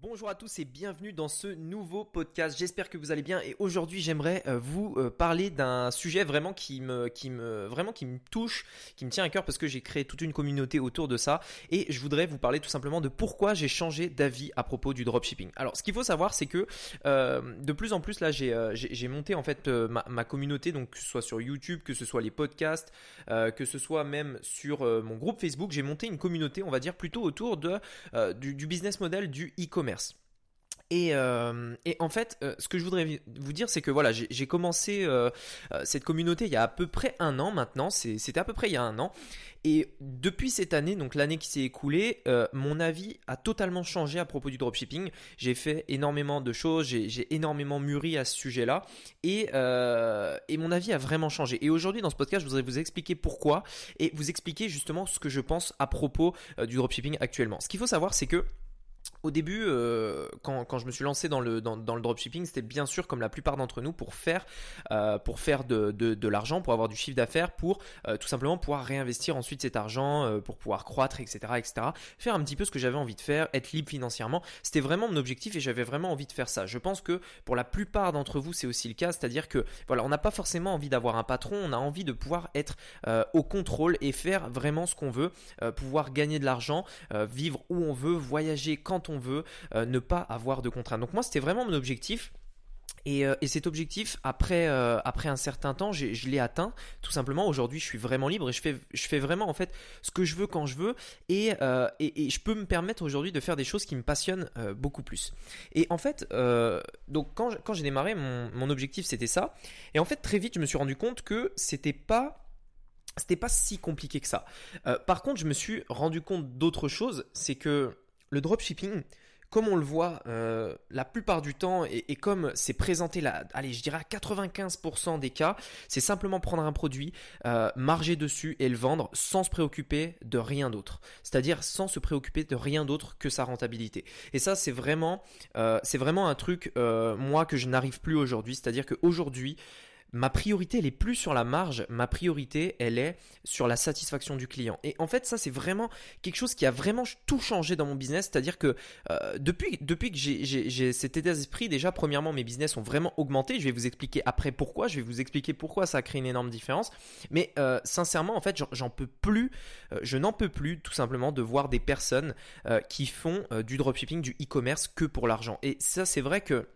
Bonjour à tous et bienvenue dans ce nouveau podcast. J'espère que vous allez bien et aujourd'hui j'aimerais euh, vous euh, parler d'un sujet vraiment qui me, qui me, vraiment qui me touche, qui me tient à cœur parce que j'ai créé toute une communauté autour de ça et je voudrais vous parler tout simplement de pourquoi j'ai changé d'avis à propos du dropshipping. Alors ce qu'il faut savoir c'est que euh, de plus en plus là j'ai monté en fait ma, communauté donc que ce soit sur YouTube, que ce soit les podcasts, que ce soit même sur mon groupe Facebook, j'ai monté une communauté on va dire plutôt autour du business model du e-commerce et, euh, et, en fait, euh, ce que je voudrais vous dire, c'est que voilà, j'ai commencé euh, cette communauté il y a à peu près un an maintenant. C'était à peu près il y a un an. Et depuis cette année, donc l'année qui s'est écoulée, mon avis a totalement changé à propos du dropshipping. J'ai fait énormément de choses, j'ai énormément mûri à ce sujet-là. Et, et mon avis a vraiment changé. Et aujourd'hui, dans ce podcast, je voudrais vous expliquer pourquoi et vous expliquer justement ce que je pense à propos du dropshipping actuellement. Ce qu'il faut savoir, c'est que au début, euh, quand, je me suis lancé dans le, dans, le dropshipping, c'était bien sûr comme la plupart d'entre nous pour faire, euh, pour faire de, de, l'argent, pour avoir du chiffre d'affaires, pour euh, tout simplement pouvoir réinvestir ensuite cet argent, pour pouvoir croître, etc., etc. Faire un petit peu ce que j'avais envie de faire, être libre financièrement. C'était vraiment mon objectif et j'avais vraiment envie de faire ça. Je pense que pour la plupart d'entre vous, c'est aussi le cas, c'est-à-dire que voilà, on n'a pas forcément envie d'avoir un patron, on a envie de pouvoir être au contrôle et faire vraiment ce qu'on veut, pouvoir gagner de l'argent, vivre où on veut, voyager quand on veut, euh, ne pas avoir de contraintes. Donc moi, c'était vraiment mon objectif. Et, euh, cet objectif, après, euh, après un certain temps, je l'ai atteint. Tout simplement, aujourd'hui, je suis vraiment libre et je fais, je fais vraiment en fait ce que je veux quand je veux. Et, et, je peux me permettre aujourd'hui de faire des choses qui me passionnent beaucoup plus. Et en fait, donc quand, quand j'ai démarré, mon, mon objectif c'était ça. Et en fait, très vite, je me suis rendu compte que c'était pas c'était pas si compliqué que ça. par contre, je me suis rendu compte d'autre chose, c'est que le dropshipping, comme on le voit euh, la plupart du temps et, comme c'est présenté là, allez, je dirais à 95% des cas, c'est simplement prendre un produit, euh, marger dessus et le vendre sans se préoccuper de rien d'autre. C'est-à-dire sans se préoccuper de rien d'autre que sa rentabilité. Et ça, c'est vraiment, euh, c'est vraiment un truc, moi, que je n'arrive plus aujourd'hui. C'est-à-dire qu'aujourd'hui, ma priorité, elle est plus sur la marge, ma priorité, elle est sur la satisfaction du client. Et en fait, ça, c'est vraiment quelque chose qui a vraiment tout changé dans mon business. C'est-à-dire que euh, depuis, depuis que j'ai cet état d'esprit, déjà, premièrement, mes business ont vraiment augmenté. Je vais vous expliquer après pourquoi. Je vais vous expliquer pourquoi ça a créé une énorme différence. Mais euh, sincèrement, en fait, j'en peux plus. Euh, je n'en peux plus, tout simplement, de voir des personnes qui font du dropshipping, du e-commerce que pour l'argent. Et ça, c'est vrai que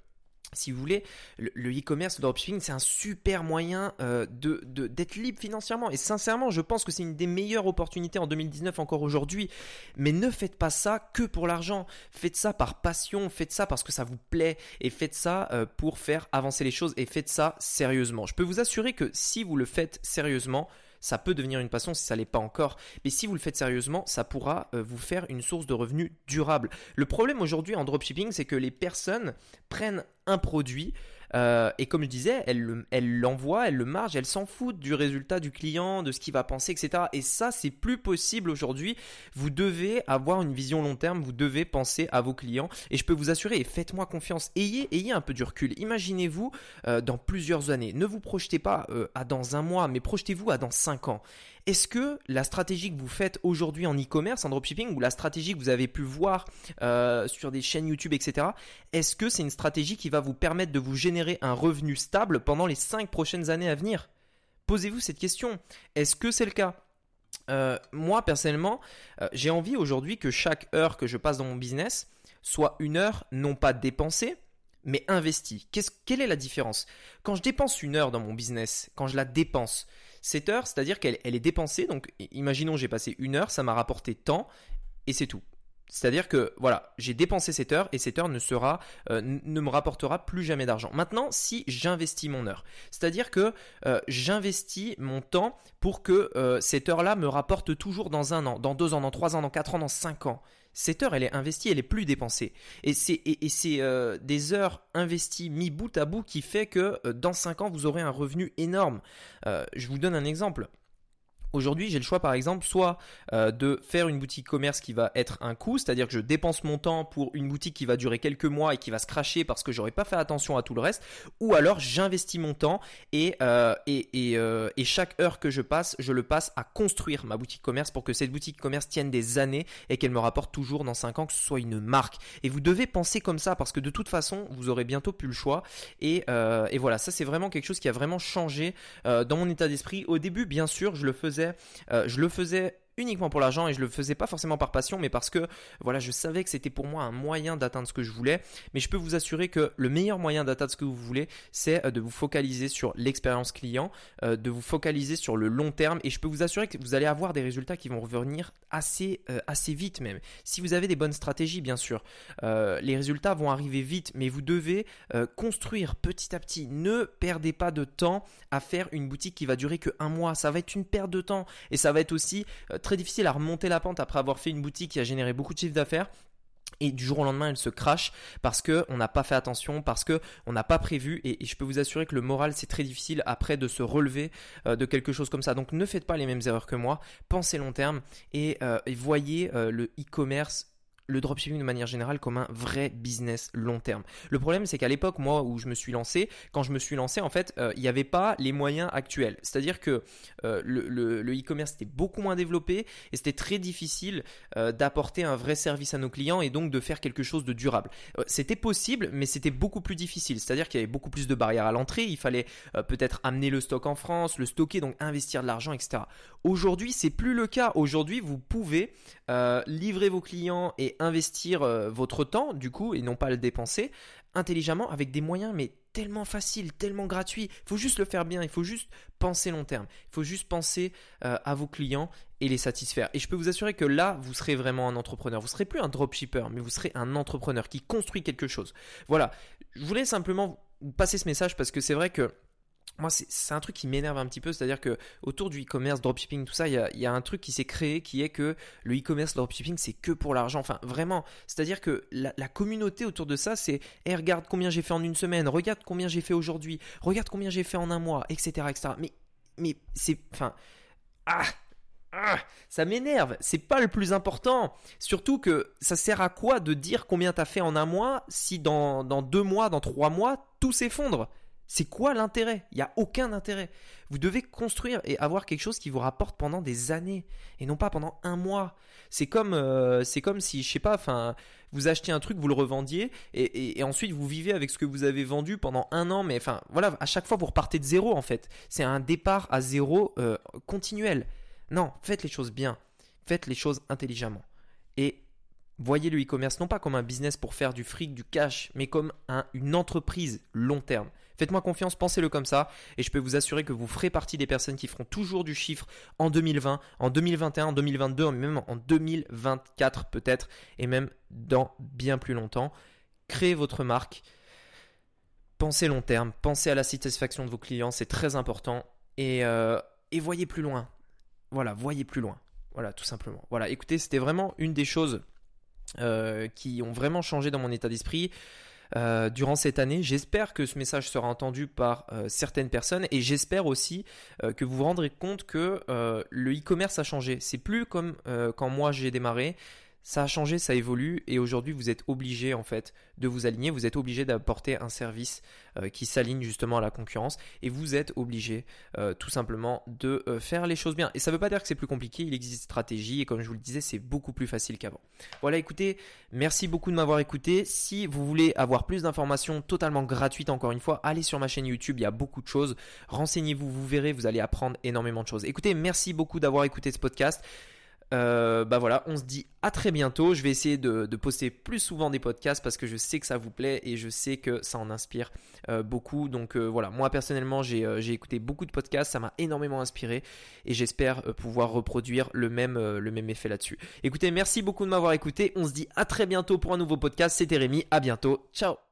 si vous voulez, le e-commerce, le dropshipping, c'est un super moyen euh, de, d'être libre financièrement. Et sincèrement, je pense que c'est une des meilleures opportunités en 2019 encore aujourd'hui. Mais ne faites pas ça que pour l'argent. Faites ça par passion, faites ça parce que ça vous plaît et faites ça euh, pour faire avancer les choses et faites ça sérieusement. Je peux vous assurer que si vous le faites sérieusement, ça peut devenir une passion si ça l'est pas encore. Mais si vous le faites sérieusement, ça pourra euh, vous faire une source de revenus durable. Le problème aujourd'hui en dropshipping, c'est que les personnes prennent un produit, euh, et comme je disais, elle, l'envoie, elle le marge, elle s'en fout du résultat du client, de ce qu'il va penser, etc. Et ça, c'est plus possible aujourd'hui. Vous devez avoir une vision long terme, vous devez penser à vos clients. Et je peux vous assurer, et faites-moi confiance, ayez, ayez un peu du recul. Imaginez-vous euh, dans plusieurs années. Ne vous projetez pas euh, à dans un mois, mais projetez-vous à dans cinq ans. Est-ce que la stratégie que vous faites aujourd'hui en e-commerce, en dropshipping, ou la stratégie que vous avez pu voir sur des chaînes YouTube, etc., est-ce que c'est une stratégie qui va vous permettre de vous générer un revenu stable pendant les 5 prochaines années à venir Posez-vous cette question. Est-ce que c'est le cas? Euh, moi personnellement, euh, j'ai envie aujourd'hui que chaque heure que je passe dans mon business soit une heure non pas dépensée, mais investie. quelle est la différence? Quand je dépense une heure dans mon business, quand je la dépense, cette heure, c'est-à-dire qu'elle est dépensée, donc imaginons j'ai passé une heure, ça m'a rapporté tant, et c'est tout. C'est-à-dire que voilà, j'ai dépensé cette heure et cette heure ne sera, euh, ne me rapportera plus jamais d'argent. Maintenant, si j'investis mon heure, c'est-à-dire que euh, j'investis mon temps pour que euh, cette heure-là me rapporte toujours dans un an, dans deux ans, dans trois ans, dans quatre ans, dans cinq ans. Cette heure, elle est investie, elle est plus dépensée. Et c'est et, c'est des heures investies mis bout à bout qui fait que dans cinq ans, vous aurez un revenu énorme. je vous donne un exemple Aujourd'hui, j'ai le choix par exemple soit euh, de faire une boutique commerce qui va être un coût, c'est-à-dire que je dépense mon temps pour une boutique qui va durer quelques mois et qui va se cracher parce que j'aurais pas fait attention à tout le reste, ou alors j'investis mon temps et, euh, et, euh, et, chaque heure que je passe, je le passe à construire ma boutique commerce pour que cette boutique commerce tienne des années et qu'elle me rapporte toujours dans 5 ans, que ce soit une marque. Et vous devez penser comme ça parce que de toute façon, vous aurez bientôt plus le choix. Et, et voilà, ça c'est vraiment quelque chose qui a vraiment changé dans mon état d'esprit. Au début, bien sûr, je le faisais euh, je le faisais uniquement pour l'argent et je le faisais pas forcément par passion mais parce que voilà je savais que c'était pour moi un moyen d'atteindre ce que je voulais. Mais je peux vous assurer que le meilleur moyen d'atteindre ce que vous voulez c'est euh, de vous focaliser sur l'expérience client euh, de vous focaliser sur le long terme. Et je peux vous assurer que vous allez avoir des résultats qui vont revenir assez euh, assez vite même. Si vous avez des bonnes stratégies bien sûr les résultats vont arriver vite mais vous devez construire petit à petit. Ne perdez pas de temps à faire une boutique qui va durer que un mois. Ça va être une perte de temps. Et ça va être aussi très difficile à remonter la pente après avoir fait une boutique qui a généré beaucoup de chiffre d'affaires. Et du jour au lendemain elle se crache parce que on n'a pas fait attention parce que on n'a pas prévu. Et, je peux vous assurer que le moral c'est très difficile après de se relever euh, de quelque chose comme ça. Donc ne faites pas les mêmes erreurs que moi. Pensez long terme et, euh, voyez euh, le e-commerce le dropshipping de manière générale comme un vrai business long terme. Le problème c'est qu'à l'époque moi où je me suis lancé, quand je me suis lancé en fait euh, il n'y avait pas les moyens actuels. C'est-à-dire que euh, le e-commerce était beaucoup moins développé et c'était très difficile euh, d'apporter un vrai service à nos clients et donc de faire quelque chose de durable. c'était possible mais c'était beaucoup plus difficile. C'est-à-dire qu'il y avait beaucoup plus de barrières à l'entrée, il fallait peut-être amener le stock en France, le stocker donc investir de l'argent etc. Aujourd'hui c'est plus le cas. Aujourd'hui vous pouvez livrer vos clients et investir euh, votre temps, du coup, et non pas le dépenser intelligemment avec des moyens, mais tellement faciles, tellement gratuits. Il faut juste le faire bien, il faut juste penser long terme. Il faut juste penser euh, à vos clients et les satisfaire. Et je peux vous assurer que là, vous serez vraiment un entrepreneur. Vous serez plus un dropshipper, mais vous serez un entrepreneur qui construit quelque chose. Voilà. Je voulais simplement passer ce message parce que c'est vrai que moi, c'est un truc qui m'énerve un petit peu, c'est-à-dire que autour du e-commerce, dropshipping, tout ça, il y a, un truc qui s'est créé qui est que le e-commerce, dropshipping, c'est que pour l'argent. Enfin, vraiment, c'est-à-dire que la, communauté autour de ça, c'est hey, regarde combien j'ai fait en une semaine, regarde combien j'ai fait aujourd'hui, regarde combien j'ai fait en un mois, etc., etc. Mais, mais c'est, enfin, ah, ah, ça m'énerve, c'est pas le plus important. Surtout que ça sert à quoi de dire combien t'as fait en un mois si dans deux mois, dans trois mois, tout s'effondre? C'est quoi l'intérêt? Il n'y a aucun intérêt. Vous devez construire et avoir quelque chose qui vous rapporte pendant des années et non pas pendant un mois. C'est comme, euh, si, je sais pas, vous achetiez un truc, vous le revendiez et, ensuite vous vivez avec ce que vous avez vendu pendant un an. Mais enfin, voilà, à chaque fois vous repartez de zéro en fait. C'est un départ à zéro euh, continuel. Non, faites les choses bien, faites les choses intelligemment et Voyez le e-commerce non pas comme un business pour faire du fric, du cash, mais comme une entreprise long terme. Faites-moi confiance, pensez-le comme ça, et je peux vous assurer que vous ferez partie des personnes qui feront toujours du chiffre en 2020, en 2021, en 2022, même en 2024 peut-être, et même dans bien plus longtemps. Créez votre marque, pensez long terme, pensez à la satisfaction de vos clients, c'est très important, et, euh, et voyez plus loin. Voilà, voyez plus loin. Voilà, tout simplement. Voilà, écoutez, c'était vraiment une des choses euh, qui ont vraiment changé dans mon état d'esprit. Euh, durant cette année. J'espère que ce message sera entendu par euh, certaines personnes et j'espère aussi que vous vous rendrez compte que le e-commerce a changé. C'est plus comme quand moi j'ai démarré ça a changé, ça évolue et aujourd'hui vous êtes obligé en fait de vous aligner, vous êtes obligé d'apporter un service euh, qui s'aligne justement à la concurrence et vous êtes obligé euh, tout simplement de euh, faire les choses bien. Et ça ne veut pas dire que c'est plus compliqué, il existe des stratégies et comme je vous le disais c'est beaucoup plus facile qu'avant. Voilà écoutez, merci beaucoup de m'avoir écouté. Si vous voulez avoir plus d'informations totalement gratuites encore une fois, allez sur ma chaîne YouTube, il y a beaucoup de choses. Renseignez-vous, vous verrez, vous allez apprendre énormément de choses. Écoutez, merci beaucoup d'avoir écouté ce podcast. Euh, bah voilà, on se dit à très bientôt. Je vais essayer de, poster plus souvent des podcasts parce que je sais que ça vous plaît et je sais que ça en inspire euh, beaucoup. Donc euh, voilà, moi personnellement j'ai écouté beaucoup de podcasts, ça m'a énormément inspiré et j'espère pouvoir reproduire le même, le même effet là-dessus. Écoutez, merci beaucoup de m'avoir écouté. On se dit à très bientôt pour un nouveau podcast. C'était Rémi, à bientôt. Ciao